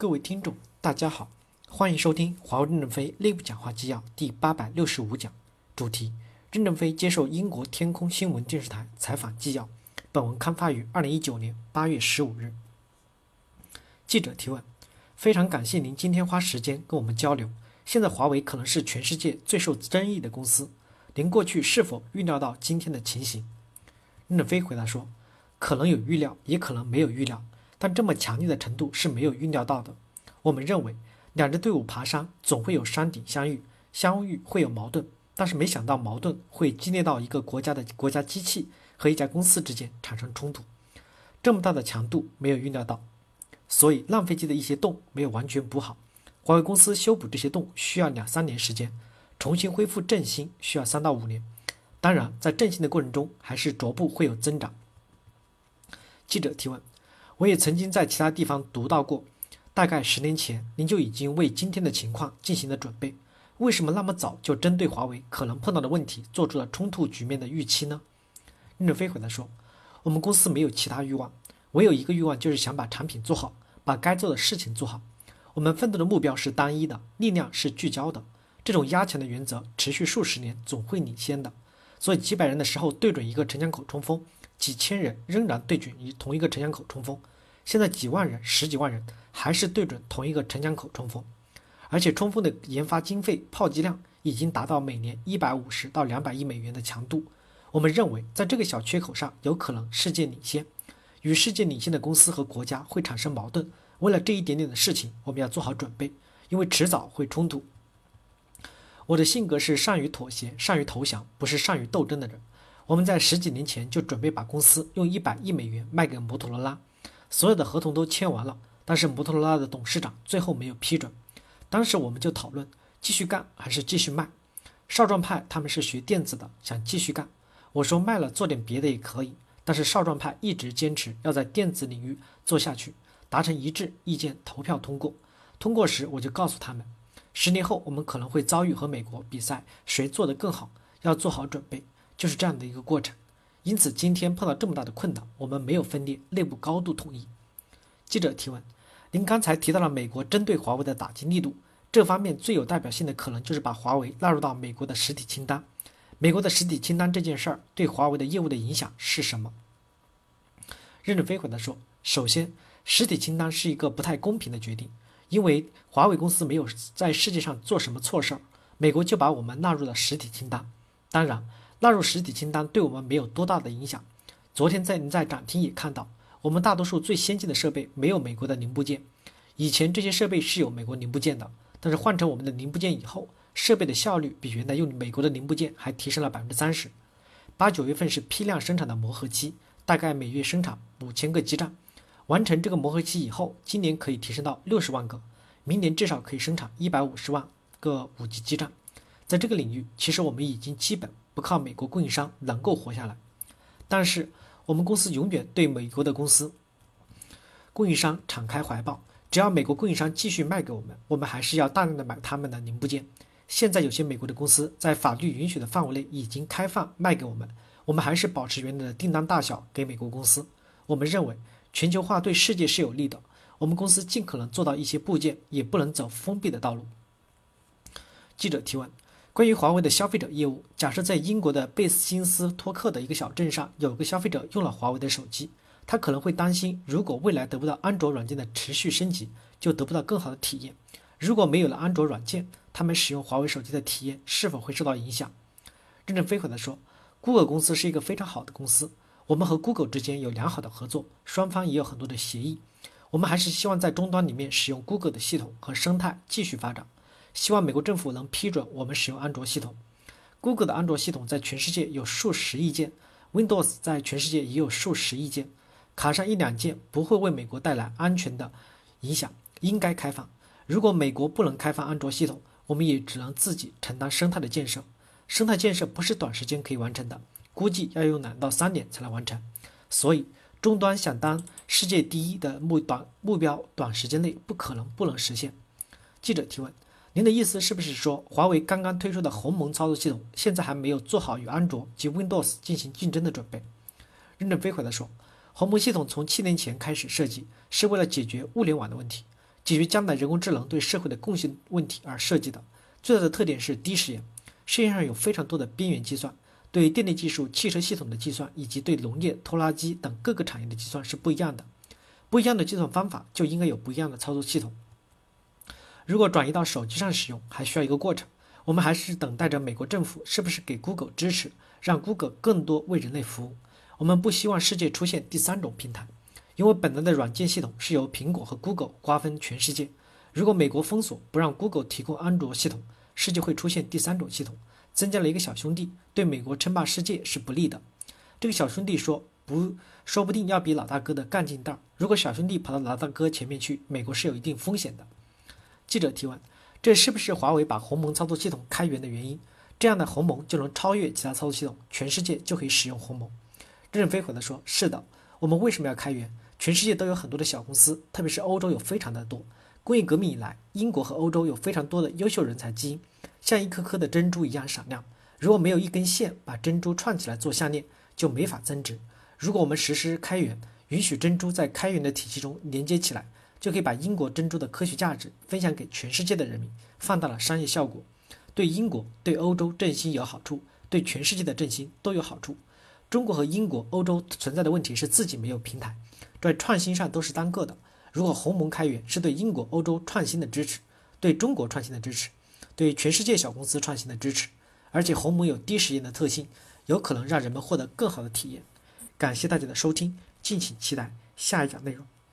各位听众，大家好，欢迎收听华为任正非内部讲话纪要第八百六十五讲，主题：任正非接受英国天空新闻电视台采访纪要。本文刊发于二零一九年八月十五日。记者提问：非常感谢您今天花时间跟我们交流。现在华为可能是全世界最受争议的公司，您过去是否预料到今天的情形？任正非回答说：可能有预料，也可能没有预料。但这么强烈的程度是没有预料到的。我们认为，两支队伍爬山总会有山顶相遇，相遇会有矛盾，但是没想到矛盾会激烈到一个国家的国家机器和一家公司之间产生冲突，这么大的强度没有预料到，所以浪费机的一些洞没有完全补好。华为公司修补这些洞需要两三年时间，重新恢复振兴需要三到五年。当然，在振兴的过程中，还是逐步会有增长。记者提问。我也曾经在其他地方读到过，大概十年前您就已经为今天的情况进行了准备，为什么那么早就针对华为可能碰到的问题做出了冲突局面的预期呢？任正非回答说：“我们公司没有其他欲望，唯有一个欲望就是想把产品做好，把该做的事情做好。我们奋斗的目标是单一的，力量是聚焦的。这种压强的原则持续数十年，总会领先的。所以几百人的时候对准一个城墙口冲锋。”几千人仍然对准一同一个城墙口冲锋，现在几万人、十几万人还是对准同一个城墙口冲锋，而且冲锋的研发经费、炮击量已经达到每年一百五十到两百亿美元的强度。我们认为，在这个小缺口上，有可能世界领先，与世界领先的公司和国家会产生矛盾。为了这一点点的事情，我们要做好准备，因为迟早会冲突。我的性格是善于妥协、善于投降，不是善于斗争的人。我们在十几年前就准备把公司用一百亿美元卖给摩托罗拉，所有的合同都签完了，但是摩托罗拉的董事长最后没有批准。当时我们就讨论继续干还是继续卖。少壮派他们是学电子的，想继续干。我说卖了做点别的也可以，但是少壮派一直坚持要在电子领域做下去，达成一致意见，投票通过。通过时我就告诉他们，十年后我们可能会遭遇和美国比赛，谁做得更好，要做好准备。就是这样的一个过程，因此今天碰到这么大的困难，我们没有分裂，内部高度统一。记者提问：您刚才提到了美国针对华为的打击力度，这方面最有代表性的可能就是把华为纳入到美国的实体清单。美国的实体清单这件事儿对华为的业务的影响是什么？任正非回答说：首先，实体清单是一个不太公平的决定，因为华为公司没有在世界上做什么错事儿，美国就把我们纳入了实体清单。当然。纳入实体清单对我们没有多大的影响。昨天在您在展厅也看到，我们大多数最先进的设备没有美国的零部件。以前这些设备是有美国零部件的，但是换成我们的零部件以后，设备的效率比原来用美国的零部件还提升了百分之三十。八九月份是批量生产的磨合期，大概每月生产五千个基站。完成这个磨合期以后，今年可以提升到六十万个，明年至少可以生产一百五十万个五 G 基站。在这个领域，其实我们已经基本。不靠美国供应商能够活下来，但是我们公司永远对美国的公司供应商敞开怀抱。只要美国供应商继续卖给我们，我们还是要大量的买他们的零部件。现在有些美国的公司在法律允许的范围内已经开放卖给我们，我们还是保持原来的订单大小给美国公司。我们认为全球化对世界是有利的，我们公司尽可能做到一些部件，也不能走封闭的道路。记者提问。关于华为的消费者业务，假设在英国的贝斯金斯托克的一个小镇上，有个消费者用了华为的手机，他可能会担心，如果未来得不到安卓软件的持续升级，就得不到更好的体验。如果没有了安卓软件，他们使用华为手机的体验是否会受到影响？任正非回答说：“Google 公司是一个非常好的公司，我们和 Google 之间有良好的合作，双方也有很多的协议。我们还是希望在终端里面使用 Google 的系统和生态继续发展。”希望美国政府能批准我们使用安卓系统。Google 的安卓系统在全世界有数十亿件，Windows 在全世界也有数十亿件，卡上一两件不会为美国带来安全的影响，应该开放。如果美国不能开放安卓系统，我们也只能自己承担生态的建设。生态建设不是短时间可以完成的，估计要用两到三年才能完成。所以，终端想当世界第一的目短目标，短时间内不可能不能实现。记者提问。您的意思是不是说，华为刚刚推出的鸿蒙操作系统现在还没有做好与安卓及 Windows 进行竞争的准备？任正非回答说，鸿蒙系统从七年前开始设计，是为了解决物联网的问题。解决将来人工智能对社会的贡献问题而设计的。最大的特点是低时延，世界上有非常多的边缘计算，对电力技术、汽车系统的计算，以及对农业、拖拉机等各个产业的计算是不一样的。不一样的计算方法就应该有不一样的操作系统。如果转移到手机上使用，还需要一个过程。我们还是等待着美国政府是不是给 Google 支持，让 Google 更多为人类服务。我们不希望世界出现第三种平台，因为本来的软件系统是由苹果和 Google 瓜分全世界。如果美国封锁不让 Google 提供安卓系统，世界会出现第三种系统，增加了一个小兄弟，对美国称霸世界是不利的。这个小兄弟说不，说不定要比老大哥的干劲大。如果小兄弟跑到老大哥前面去，美国是有一定风险的。记者提问：这是不是华为把鸿蒙操作系统开源的原因？这样的鸿蒙就能超越其他操作系统，全世界就可以使用鸿蒙。任正非回答说：是的，我们为什么要开源？全世界都有很多的小公司，特别是欧洲有非常的多。工业革命以来，英国和欧洲有非常多的优秀人才基因，像一颗颗的珍珠一样闪亮。如果没有一根线把珍珠串起来做项链，就没法增值。如果我们实施开源，允许珍珠在开源的体系中连接起来，就可以把英国珍珠的科学价值分享给全世界的人民，放大了商业效果，对英国、对欧洲振兴有好处，对全世界的振兴都有好处。中国和英国、欧洲存在的问题是自己没有平台，在创新上都是单个的。如果鸿蒙开源是对英国、欧洲创新的支持，对中国创新的支持，对全世界小公司创新的支持，而且鸿蒙有低时延的特性，有可能让人们获得更好的体验。感谢大家的收听，敬请期待下一讲内容。